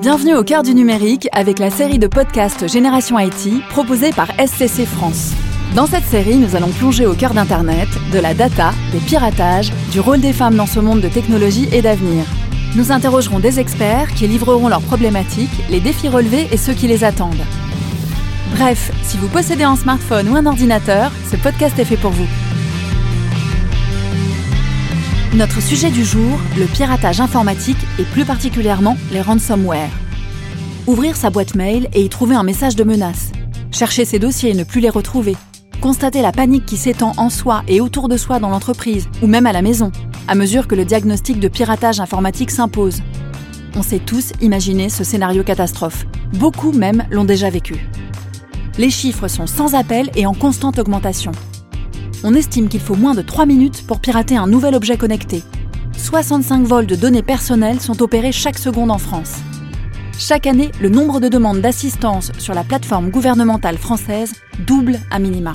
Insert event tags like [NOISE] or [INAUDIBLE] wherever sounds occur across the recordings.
Bienvenue au cœur du numérique avec la série de podcasts Génération IT proposée par SCC France. Dans cette série, nous allons plonger au cœur d'Internet, de la data, des piratages, du rôle des femmes dans ce monde de technologie et d'avenir. Nous interrogerons des experts qui livreront leurs problématiques, les défis relevés et ceux qui les attendent. Bref, si vous possédez un smartphone ou un ordinateur, ce podcast est fait pour vous. Notre sujet du jour, le piratage informatique et plus particulièrement les ransomware. Ouvrir sa boîte mail et y trouver un message de menace. Chercher ses dossiers et ne plus les retrouver. Constater la panique qui s'étend en soi et autour de soi dans l'entreprise ou même à la maison, à mesure que le diagnostic de piratage informatique s'impose. On sait tous imaginer ce scénario catastrophe. Beaucoup même l'ont déjà vécu. Les chiffres sont sans appel et en constante augmentation on estime qu'il faut moins de 3 minutes pour pirater un nouvel objet connecté. 65 vols de données personnelles sont opérés chaque seconde en France. Chaque année, le nombre de demandes d'assistance sur la plateforme gouvernementale française double à minima.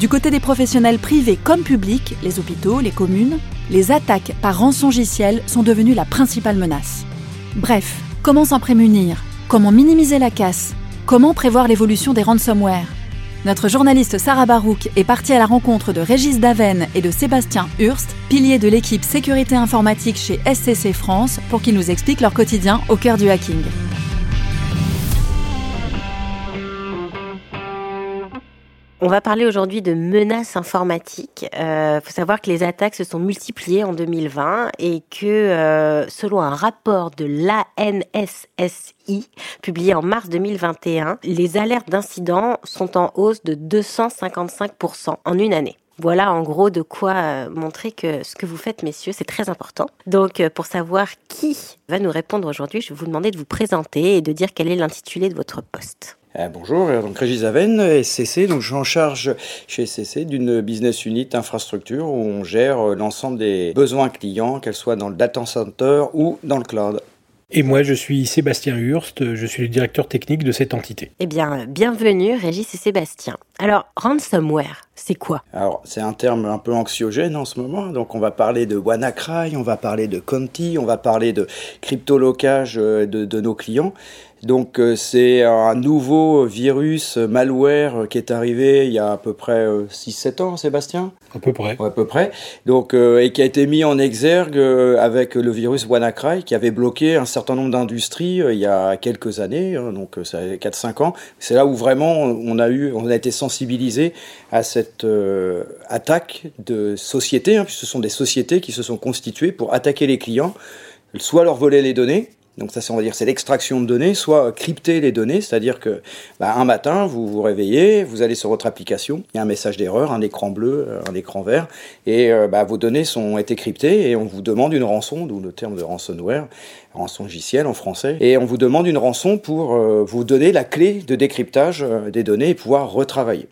Du côté des professionnels privés comme publics, les hôpitaux, les communes, les attaques par rançongiciel sont devenues la principale menace. Bref, comment s'en prémunir? Comment minimiser la casse? Comment prévoir l'évolution des ransomware? Notre journaliste Sarah Barouk est partie à la rencontre de Régis Daven et de Sébastien Hurst, piliers de l'équipe sécurité informatique chez SCC France, pour qu'ils nous expliquent leur quotidien au cœur du hacking. On va parler aujourd'hui de menaces informatiques. Il euh, faut savoir que les attaques se sont multipliées en 2020 et que euh, selon un rapport de l'ANSSI publié en mars 2021, les alertes d'incidents sont en hausse de 255% en une année. Voilà en gros de quoi euh, montrer que ce que vous faites, messieurs, c'est très important. Donc, pour savoir qui va nous répondre aujourd'hui, je vais vous demander de vous présenter et de dire quel est l'intitulé de votre poste. Euh, bonjour, euh, donc Régis Aven, SCC. Donc je suis en charge chez SCC d'une business unit infrastructure où on gère euh, l'ensemble des besoins clients, qu'elles soient dans le data center ou dans le cloud. Et moi, je suis Sébastien Hurst, je suis le directeur technique de cette entité. Eh bien, bienvenue Régis et Sébastien. Alors, ransomware, c'est quoi? Alors, c'est un terme un peu anxiogène en ce moment. Donc, on va parler de WannaCry, on va parler de Conti, on va parler de crypto-locage de, de nos clients. Donc euh, c'est un nouveau virus malware qui est arrivé il y a à peu près 6-7 euh, ans, Sébastien À peu près. à peu près. Donc, euh, et qui a été mis en exergue avec le virus WannaCry qui avait bloqué un certain nombre d'industries il y a quelques années, hein, donc ça fait 4-5 ans. C'est là où vraiment on a, eu, on a été sensibilisé à cette attaque de sociétés, hein, puisque ce sont des sociétés qui se sont constituées pour attaquer les clients, soit leur voler les données, donc ça, on va dire, c'est l'extraction de données, soit crypter les données, c'est-à-dire que bah, un matin, vous vous réveillez, vous allez sur votre application, il y a un message d'erreur, un écran bleu, euh, un écran vert, et euh, bah, vos données sont été cryptées et on vous demande une rançon, d'où le terme de ransomware, rançon logiciel en français, et on vous demande une rançon pour euh, vous donner la clé de décryptage des données et pouvoir retravailler.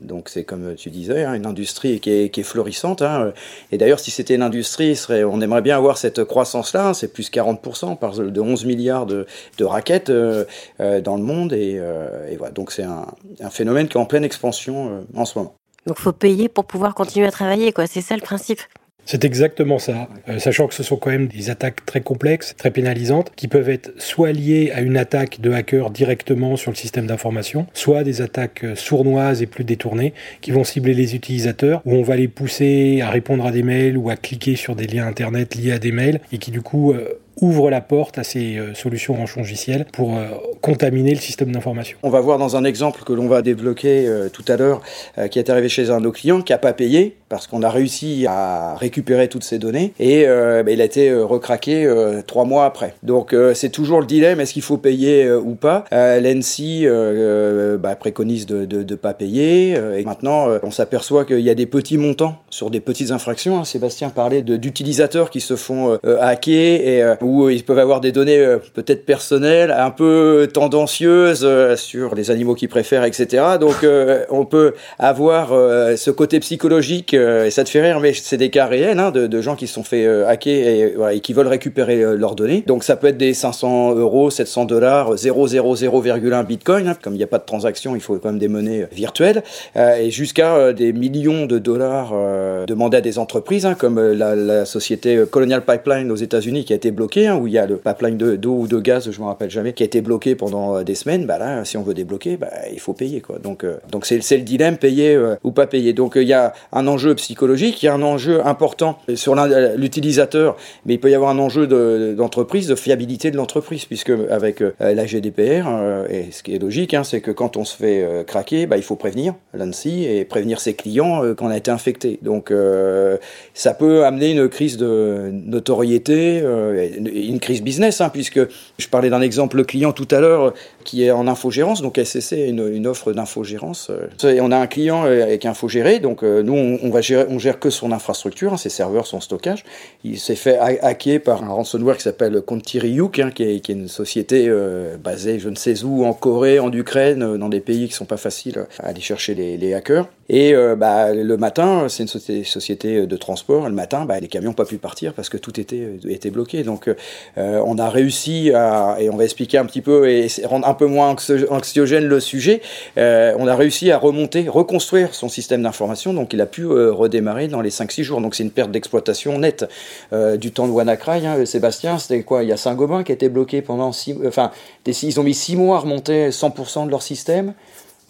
Donc c'est comme tu disais, hein, une industrie qui est, florissante. Hein. Et d'ailleurs, si c'était une industrie, on aimerait bien avoir cette croissance-là. Hein. c'est plus 40%, par de 11 milliards de, raquettes euh, euh, dans le monde. Euh, et, voilà. Donc c'est un, un, phénomène qui est en pleine expansion en ce moment. Donc faut payer pour pouvoir continuer à travailler, quoi. C'est ça le principe. C'est exactement ça, euh, sachant que ce sont quand même des attaques très complexes, très pénalisantes, qui peuvent être soit liées à une attaque de hacker directement sur le système d'information, soit des attaques euh, sournoises et plus détournées, qui vont cibler les utilisateurs, où on va les pousser à répondre à des mails ou à cliquer sur des liens Internet liés à des mails, et qui du coup euh, ouvre la porte à ces euh, solutions rançongicielles pour euh, contaminer le système d'information. On va voir dans un exemple que l'on va débloquer euh, tout à l'heure, qui est arrivé chez un de nos clients, qui n'a pas payé, parce qu'on a réussi à récupérer toutes ces données, et bah, il a été recraqué trois mois après. Donc c'est toujours le dilemme, est-ce qu'il faut payer ou pas? L'ENSI bah, préconise de ne pas payer, et maintenant on s'aperçoit qu'il y a des petits montants sur des petites infractions. Hein. Sébastien parlait d'utilisateurs qui se font hacker, et où ils peuvent avoir des données euh, peut-être personnelles, un peu tendancieuses euh, sur les animaux qu'ils préfèrent, etc. Donc euh, on peut avoir ce côté psychologique, et ça te fait rire, mais c'est des cas réels hein, de, gens qui se sont fait hacker et, qui veulent récupérer leurs données. Donc ça peut être des 500 euros, 700 dollars, 0,00,1 bitcoin, hein. comme il n'y a pas de transaction, il faut quand même des monnaies virtuelles, et jusqu'à des millions de dollars demandés à des entreprises, hein, comme la, la société Colonial Pipeline aux États-Unis qui a été bloquée hein, où il y a le pipeline d'eau ou de gaz, je me rappelle jamais, qui a été bloqué pendant des semaines, bah là, si on veut débloquer, bah, il faut payer. Quoi. Donc, donc c'est, le dilemme, payer ou pas payer. Donc il y a un enjeu psychologique, il y a un enjeu important sur l'utilisateur, mais il peut y avoir un enjeu d'entreprise, de, fiabilité de l'entreprise, puisque avec la GDPR, et ce qui est logique, hein, c'est que quand on se fait craquer, bah, il faut prévenir l'ANSI et prévenir ses clients qu'on a été infecté. Donc ça peut amener une crise de notoriété, une crise business, hein, puisque je parlais d'un exemple client tout à l'heure qui est en infogérance, donc SCC est une, une offre d'infogérance. Et on a un client avec infogéré, donc nous on, va gérer, on gère que son infrastructure, hein, ses serveurs, son stockage. Il s'est fait hacker par un ransomware qui s'appelle Contiriuk, hein, qui, est, une société euh, basée je ne sais où, en Corée, en Ukraine, euh, dans des pays qui sont pas faciles à aller chercher les, hackers. Et euh, bah, le matin, c'est une société, de transport, le matin, bah, les camions n'ont pas pu partir parce que tout était, était bloqué. Donc on a réussi à, et on va expliquer un petit peu et rendre un peu moins anxiogène le sujet, on a réussi à remonter, reconstruire son système d'information, donc il a pu redémarrer dans les 5-6 jours. Donc c'est une perte d'exploitation nette euh, du temps de WannaCry. Hein, Sébastien, c'était quoi? Il y a Saint-Gobain qui a été bloqué pendant 6 Enfin, ils ont mis 6 mois à remonter 100% de leur système.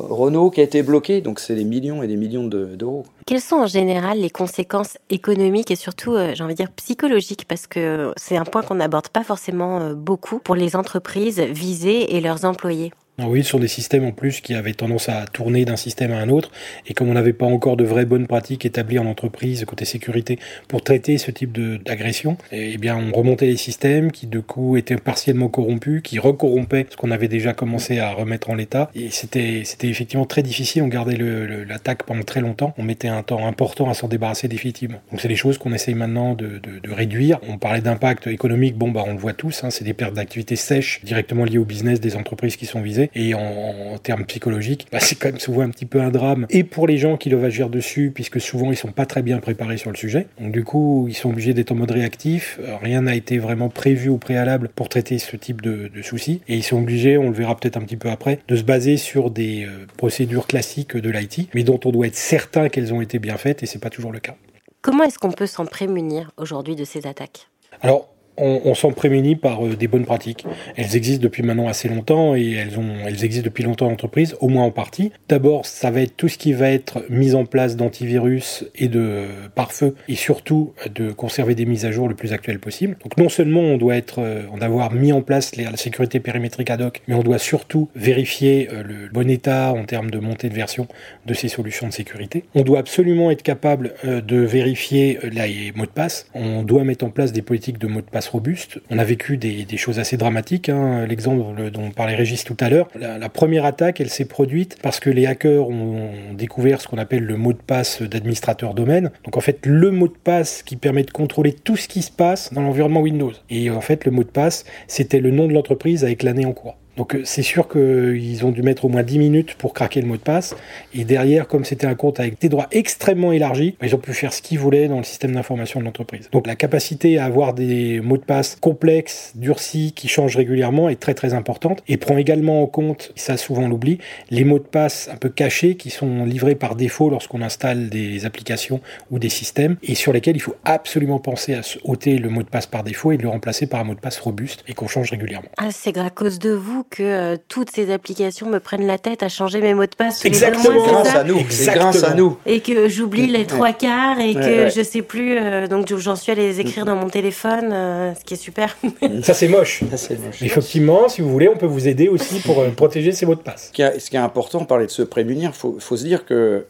Renault qui a été bloqué, donc c'est des millions et des millions d'euros. Quelles sont en général les conséquences économiques et surtout, euh, j'ai envie de dire, psychologiques? Parce que c'est un point qu'on n'aborde pas forcément euh, beaucoup pour les entreprises visées et leurs employés. Ah oui, sur des systèmes en plus qui avaient tendance à tourner d'un système à un autre. Et comme on n'avait pas encore de vraies bonnes pratiques établies en entreprise côté sécurité pour traiter ce type d'agression, eh bien on remontait les systèmes qui de coup étaient partiellement corrompus, qui recorrompaient ce qu'on avait déjà commencé à remettre en l'état. Et c'était effectivement très difficile. On gardait l'attaque pendant très longtemps. On mettait un temps important à s'en débarrasser définitivement. Donc c'est des choses qu'on essaye maintenant de, de, réduire. On parlait d'impact économique. Bon bah on le voit tous. Hein, c'est des pertes d'activité sèches directement liées au business des entreprises qui sont visées. Et en, termes psychologiques, bah, c'est quand même souvent un petit peu un drame. Et pour les gens qui doivent agir dessus, puisque souvent ils sont pas très bien préparés sur le sujet. Donc du coup, ils sont obligés d'être en mode réactif. Euh, rien n'a été vraiment prévu au préalable pour traiter ce type de, soucis. Et ils sont obligés, on le verra peut-être un petit peu après, de se baser sur des euh, procédures classiques de l'IT, mais dont on doit être certain qu'elles ont été bien faites, et c'est pas toujours le cas. Comment est-ce qu'on peut s'en prémunir aujourd'hui de ces attaques? Alors, on, s'en prémunit par euh, des bonnes pratiques. Elles existent depuis maintenant assez longtemps et elles, existent depuis longtemps en entreprise, au moins en partie. D'abord, ça va être tout ce qui va être mis en place d'antivirus et de euh, pare-feu et surtout euh, de conserver des mises à jour le plus actuelles possible. Donc non seulement on doit être, on avoir mis en place la sécurité périmétrique ad hoc, mais on doit surtout vérifier le bon état en termes de montée de version de ces solutions de sécurité. On doit absolument être capable de vérifier les mots de passe. On doit mettre en place des politiques de mots de passe robuste. On a vécu des, choses assez dramatiques. Hein. L'exemple dont parlait Régis tout à l'heure, la, première attaque, elle s'est produite parce que les hackers ont, découvert ce qu'on appelle le mot de passe d'administrateur domaine. Donc en fait, le mot de passe qui permet de contrôler tout ce qui se passe dans l'environnement Windows. Et en fait, le mot de passe, c'était le nom de l'entreprise avec l'année en cours. Donc euh, c'est sûr qu'ils ont dû mettre au moins 10 minutes pour craquer le mot de passe. Et derrière, comme c'était un compte avec des droits extrêmement élargis, ils ont pu faire ce qu'ils voulaient dans le système d'information de l'entreprise. Donc la capacité à avoir des mots de passe complexes, durcis, qui changent régulièrement est très très importante et prend également en compte, ça souvent l'oublie, les mots de passe un peu cachés qui sont livrés par défaut lorsqu'on installe des applications ou des systèmes et sur lesquels il faut absolument penser à ôter le mot de passe par défaut et de le remplacer par un mot de passe robuste et qu'on change régulièrement. Ah, c'est à cause de vous que euh, toutes ces applications me prennent la tête à changer mes mots de passe. Exactement, grâce à nous. C'est grâce à nous. Et que j'oublie les trois quarts et que je sais plus. Euh, donc j'en suis à les écrire dans mon téléphone, euh, ce qui est super. [LAUGHS] Ça c'est moche. Effectivement, si vous voulez, on peut vous aider aussi pour protéger ces mots de passe. Ce qui est, important, parler de se prémunir, faut, faut se dire que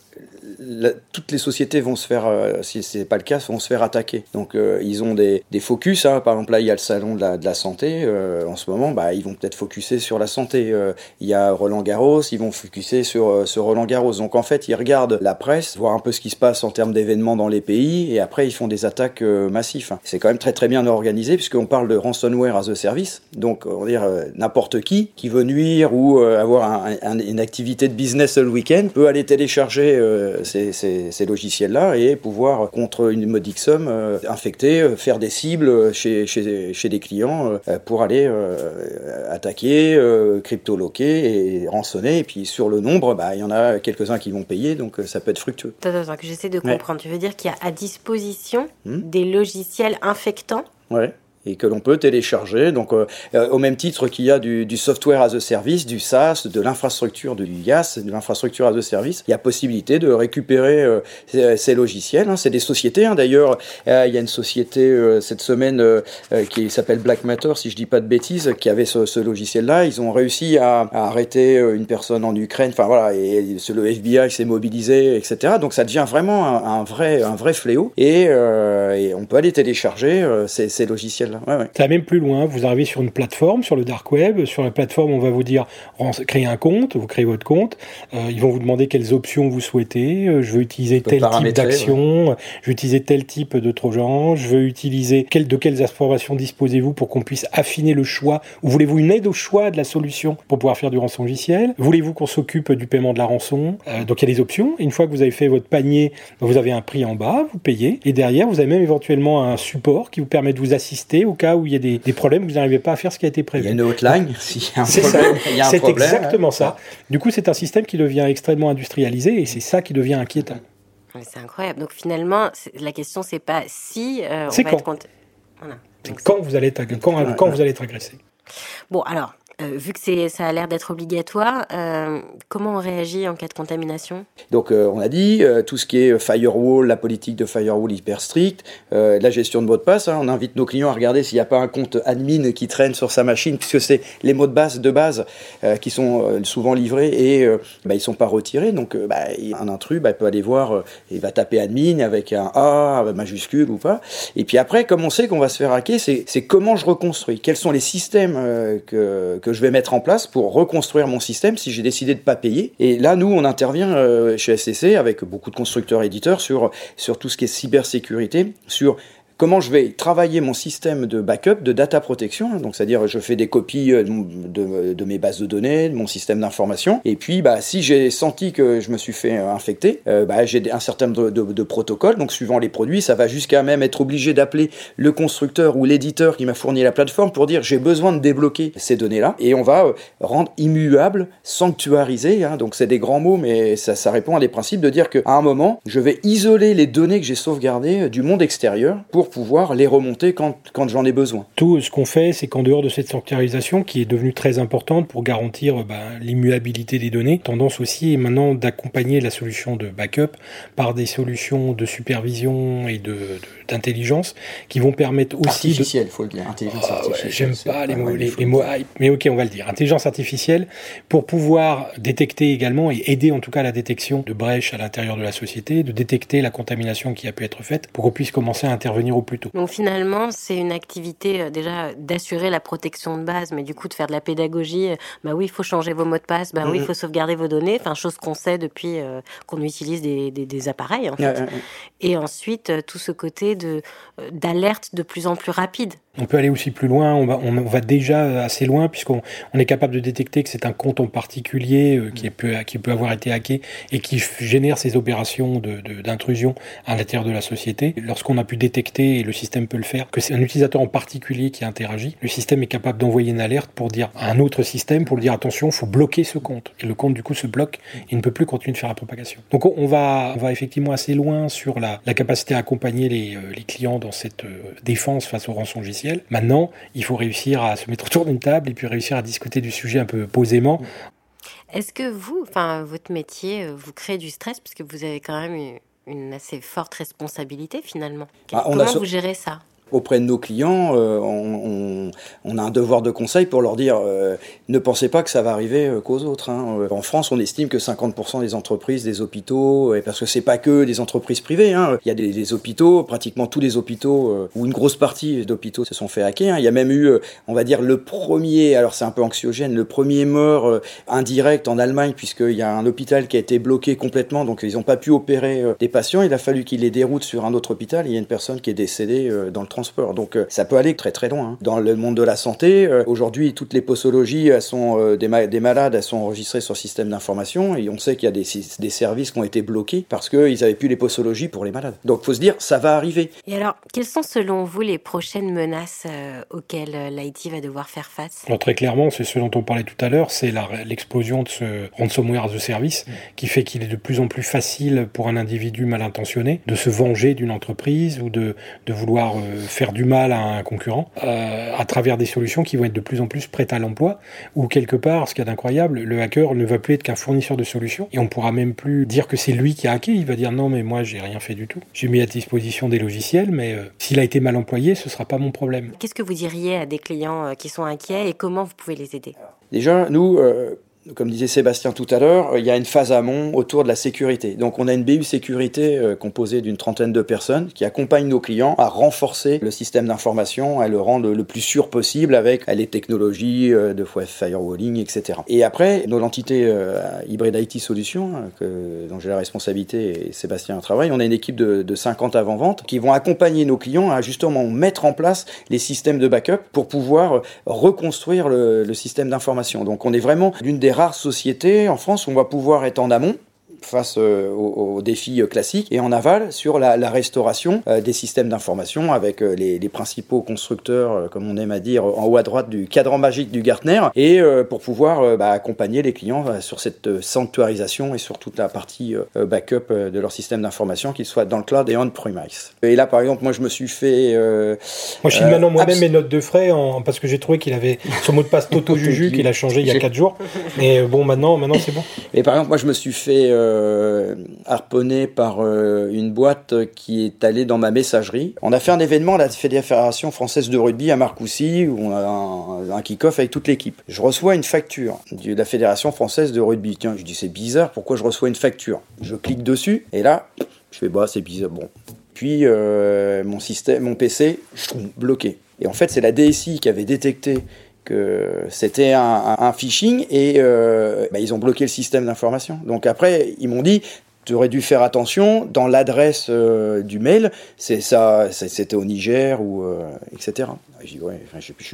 toutes les sociétés vont se faire, euh, si ce n'est pas le cas, vont se faire attaquer. Donc euh, ils ont des, focus, hein. par exemple là il y a le salon de la, de la santé, euh, en ce moment bah, ils vont peut-être focuser sur la santé. il y a Roland Garros, ils vont focuser sur, sur Roland Garros. Donc en fait ils regardent la presse, voir un peu ce qui se passe en termes d'événements dans les pays, et après ils font des attaques massives. C'est quand même très très bien organisé, puisqu'on parle de ransomware as a service, donc on va dire n'importe qui qui veut nuire ou avoir une activité de business le week-end peut aller télécharger ces, logiciels-là et pouvoir, contre une modique somme, euh, infecter, euh, faire des cibles chez, chez, chez des clients euh, pour aller attaquer, crypto-loquer et rançonner. Et puis sur le nombre, bah, il y en a quelques-uns qui vont payer, donc ça peut être fructueux. Attends, que j'essaie de comprendre. Tu veux dire qu'il y a à disposition hmm des logiciels infectants Ouais et que l'on peut télécharger. Donc, euh, euh, au même titre qu'il y a du, du, software as a service, du SaaS, de l'infrastructure de l'IaaS, de l'infrastructure as a service, il y a possibilité de récupérer euh, ces, logiciels. Hein. C'est des sociétés. Hein. D'ailleurs, il y a une société cette semaine qui s'appelle Black Matter, si je dis pas de bêtises, qui avait ce, logiciel-là. Ils ont réussi à, arrêter une personne en Ukraine. Enfin voilà, et, le FBI s'est mobilisé, etc. Donc ça devient vraiment un, vrai, un vrai fléau. Et, et, on peut aller télécharger ces, ces logiciels ça va même plus loin. Vous arrivez sur une plateforme, sur le dark web. Sur la plateforme, on va vous dire créer un compte. Vous créez votre compte. Euh, ils vont vous demander quelles options vous souhaitez. Euh, je veux utiliser tel type d'action. Je veux utiliser tel type de trojan. Je veux utiliser de quelles informations disposez-vous pour qu'on puisse affiner le choix? Ou voulez-vous une aide au choix de la solution pour pouvoir faire du rançon logiciel? Voulez-vous qu'on s'occupe du paiement de la rançon? Euh, Donc il y a des options. Une fois que vous avez fait votre panier, vous avez un prix en bas, vous payez. Et derrière, vous avez même éventuellement un support qui vous permet de vous assister au cas où il y a des, problèmes, vous n'arrivez pas à faire ce qui a été prévu. Il y a une hotline [LAUGHS] s'il y a un problème. C'est exactement ça. Du coup, c'est un système qui devient extrêmement industrialisé et c'est ça qui devient inquiétant. C'est incroyable. Donc finalement, la question, c'est pas si euh, on va quand. être voilà. quand, vous allez être, quand, quand vous allez être agressé. Bon, alors, euh, vu que ça a l'air d'être obligatoire, euh, comment on réagit en cas de contamination? Donc euh, on a dit tout ce qui est firewall, la politique de firewall hyper stricte, la gestion de mots de passe. Hein, on invite nos clients à regarder s'il n'y a pas un compte admin qui traîne sur sa machine, puisque c'est les mots de base de base qui sont souvent livrés et bah, ils ne sont pas retirés. Donc bah, un intrus bah, peut aller voir, il va taper admin avec un A majuscule ou pas. Et puis après, comme on sait qu'on va se faire hacker, c'est comment je reconstruis, quels sont les systèmes que, que je vais mettre en place pour reconstruire mon système si j'ai décidé de pas payer. Et là, nous, on intervient euh, chez SCC avec beaucoup de constructeurs éditeurs sur, sur tout ce qui est cybersécurité, sur comment je vais travailler mon système de backup, de data protection. Donc, c'est-à-dire, je fais des copies euh, de, mes bases de données, de mon système d'information. Et puis, bah, si j'ai senti que je me suis fait euh, infecter, euh, bah, j'ai un certain nombre de, de, protocoles. Donc, suivant les produits, ça va jusqu'à même être obligé d'appeler le constructeur ou l'éditeur qui m'a fourni la plateforme pour dire j'ai besoin de débloquer ces données-là. Et on va rendre immuable, sanctuariser. Hein. donc, c'est des grands mots, mais ça, ça répond à des principes de dire qu'à un moment, je vais isoler les données que j'ai sauvegardées du monde extérieur pour pouvoir les remonter quand, quand j'en ai besoin. Tout ce qu'on fait, c'est qu'en dehors de cette sanctuarisation, qui est devenue très importante pour garantir bah, l'immuabilité des données, tendance aussi est maintenant d'accompagner la solution de backup par des solutions de supervision et de, d'intelligence qui vont permettre aussi artificielle, il faut le dire, intelligence ah artificielle. J'aime pas les mots, les, mots mais ok, on va le dire. Intelligence artificielle pour pouvoir détecter également et aider en tout cas la détection de brèches à l'intérieur de la société, de détecter la contamination qui a pu être faite pour qu'on puisse commencer à intervenir au plus tôt. Donc finalement, c'est une activité euh, déjà d'assurer la protection de base, mais du coup de faire de la pédagogie. Euh, bah oui, il faut changer vos mots de passe. Bah oui, il faut sauvegarder vos données. Enfin, chose qu'on sait depuis euh, qu'on utilise des, des, appareils. En fait. Et ensuite, tout ce côté de d'alerte de plus en plus rapide. On peut aller aussi plus loin, on va, on va déjà assez loin puisqu'on on est capable de détecter que c'est un compte en particulier euh, qui, peut, qui peut avoir été hacké et qui génère ces opérations d'intrusion de, à l'intérieur de la société. Lorsqu'on a pu détecter, et le système peut le faire, que c'est un utilisateur en particulier qui interagit, le système est capable d'envoyer une alerte pour dire à un autre système, pour lui dire attention, il faut bloquer ce compte. Et le compte du coup se bloque et ne peut plus continuer de faire la propagation. Donc on va, on va effectivement assez loin sur la, la capacité à accompagner les, euh, les clients dans cette euh, défense face au rançon Maintenant, il faut réussir à se mettre autour d'une table et puis réussir à discuter du sujet un peu posément. Est-ce que vous, enfin, votre métier, euh, vous crée du stress parce que vous avez quand même une assez forte responsabilité finalement? Ah, Comment vous gérez ça? Auprès de nos clients, euh, on, a un devoir de conseil pour leur dire euh, ne pensez pas que ça va arriver euh, qu'aux autres. Hein. En France, on estime que 50% des entreprises, des hôpitaux, parce que c'est pas que des entreprises privées, hein. il y a des, des, hôpitaux, pratiquement tous les hôpitaux ou une grosse partie d'hôpitaux se sont fait hacker. Hein. Il y a même eu, on va dire, le premier, alors c'est un peu anxiogène, le premier mort indirect en Allemagne puisqu'il y a un hôpital qui a été bloqué complètement, donc ils n'ont pas pu opérer des patients. Il a fallu qu'ils les déroutent sur un autre hôpital. Il y a une personne qui est décédée dans le donc euh, ça peut aller très très loin. Hein. Dans le monde de la santé, euh, aujourd'hui, toutes les posologies sont euh, des, des, malades, elles sont enregistrées sur le système d'information et on sait qu'il y a des, des, services qui ont été bloqués parce qu'ils n'avaient plus les posologies pour les malades. Donc faut se dire, ça va arriver. Et alors, quelles sont selon vous les prochaines menaces auxquelles l'IT va devoir faire face? Alors, Très clairement, c'est ce dont on parlait tout à l'heure, c'est l'explosion de ce ransomware a service mm. qui fait qu'il est de plus en plus facile pour un individu mal intentionné de se venger d'une entreprise ou de, de vouloir faire du mal à un concurrent euh, à travers des solutions qui vont être de plus en plus prêtes à l'emploi, ou quelque part, ce qui est incroyable, le hacker ne va plus être qu'un fournisseur de solutions, et on pourra même plus dire que c'est lui qui a hacké, il va dire non mais moi j'ai rien fait du tout. J'ai mis à disposition des logiciels, mais euh, s'il a été mal employé, ce sera pas mon problème. Qu'est-ce que vous diriez à des clients euh, qui sont inquiets et comment vous pouvez les aider? Déjà, nous, comme disait Sébastien tout à l'heure, il y a une phase amont autour de la sécurité. Donc on a une BU sécurité euh, composée d'une trentaine de personnes qui accompagnent nos clients à renforcer le système d'information, à le rendre le plus sûr possible avec les technologies euh, de firewalling, etc. Et après, nos entités euh, Hybrid IT Solutions, que, dont j'ai la responsabilité et Sébastien travaille, on a une équipe de, de 50 avant-vente qui vont accompagner nos clients à justement mettre en place les systèmes de backup pour pouvoir reconstruire le, le système d'information. Donc on est vraiment l'une des rares sociétés en France où on va pouvoir être en amont face euh, aux, défis euh, classiques et en aval sur la, restauration euh, des systèmes d'information avec les, principaux constructeurs, comme on aime à dire, en haut à droite du cadran magique du Gartner et pour pouvoir bah, accompagner les clients sur cette sanctuarisation et sur toute la partie backup de leur système d'information, qu'ils soient dans le cloud et on-premise. Et là, par exemple, moi, je me suis fait... moi, je suis maintenant moi-même mes notes de frais en... parce que j'ai trouvé qu'il avait son mot de passe [LAUGHS] Toto Juju qu'il a changé il y a 4 jours. [LAUGHS] Mais bon, maintenant, maintenant c'est bon. Et par exemple, moi, je me suis fait euh, harponné par euh, une boîte qui est allée dans ma messagerie. On a fait un événement à la Fédération française de rugby à Marcoussis où on a un, un kick-off avec toute l'équipe. Je reçois une facture de la Fédération française de rugby. Tiens, je dis c'est bizarre, pourquoi je reçois une facture? Je clique dessus et là, je fais bah c'est bizarre. Bon, puis euh, mon système, mon PC, je bloqué. Et en fait, c'est la DSI qui avait détecté que c'était un, phishing et euh, bah, ils ont bloqué le système d'information. Donc après, ils m'ont dit, tu aurais dû faire attention dans l'adresse euh, du mail, c'est ça, c'était au Niger ou euh, etc. J'ai ouais,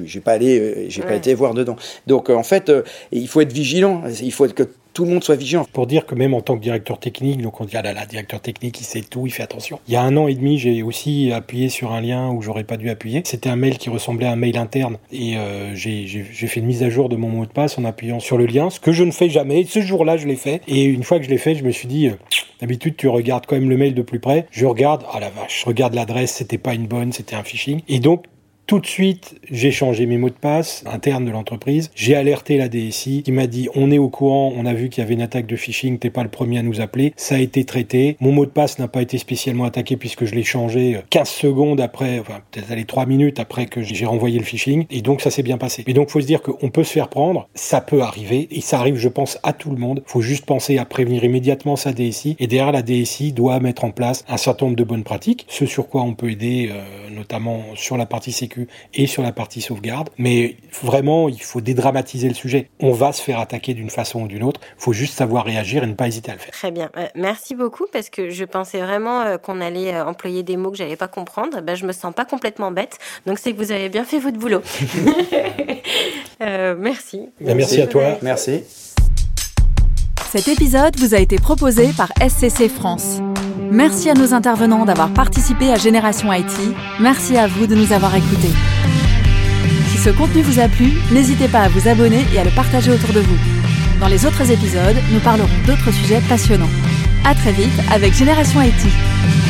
j'ai pas allé, j'ai pas été voir dedans. Donc en fait, il faut être vigilant. Il faut que tout le monde soit vigilant. Pour dire que même en tant que directeur technique, donc on dit ah là là, directeur technique, il sait tout, il fait attention. Il y a un an et demi, j'ai aussi appuyé sur un lien où j'aurais pas dû appuyer. C'était un mail qui ressemblait à un mail interne et euh, j'ai fait une mise à jour de mon mot de passe en appuyant sur le lien, ce que je ne fais jamais. Ce jour-là, je l'ai fait et une fois que je l'ai fait, je me suis dit euh, D'habitude, tu regardes quand même le mail de plus près. Je regarde, ah la vache, je regarde l'adresse, c'était pas une bonne, c'était un phishing. Et donc, tout de suite, j'ai changé mes mots de passe internes de l'entreprise. J'ai alerté la DSI qui m'a dit on est au courant, on a vu qu'il y avait une attaque de phishing, t'es pas le premier à nous appeler. Ça a été traité. Mon mot de passe n'a pas été spécialement attaqué puisque je l'ai changé 15 euh, secondes après, enfin peut-être aller 3 minutes après que j'ai renvoyé le phishing. Et donc ça s'est bien passé. Mais donc faut se dire qu'on peut se faire prendre, ça peut arriver et ça arrive je pense à tout le monde. Faut juste penser à prévenir immédiatement sa DSI et derrière la DSI doit mettre en place un certain nombre de bonnes pratiques, ce sur quoi on peut aider euh, notamment sur la partie sécurité et sur la partie sauvegarde. Mais vraiment, il faut dédramatiser le sujet. On va se faire attaquer d'une façon ou d'une autre. Il faut juste savoir réagir et ne pas hésiter à le faire. Très bien. Euh, merci beaucoup parce que je pensais vraiment euh, qu'on allait euh, employer des mots que j'allais pas comprendre. Ben, je me sens pas complètement bête. Donc c'est que vous avez bien fait votre boulot. [LAUGHS] merci. Ben, merci à toi. Merci. Cet épisode vous a été proposé par SCC France. Merci à nos intervenants d'avoir participé à Génération IT. Merci à vous de nous avoir écoutés. Si ce contenu vous a plu, n'hésitez pas à vous abonner et à le partager autour de vous. Dans les autres épisodes, nous parlerons d'autres sujets passionnants. À très vite avec Génération IT.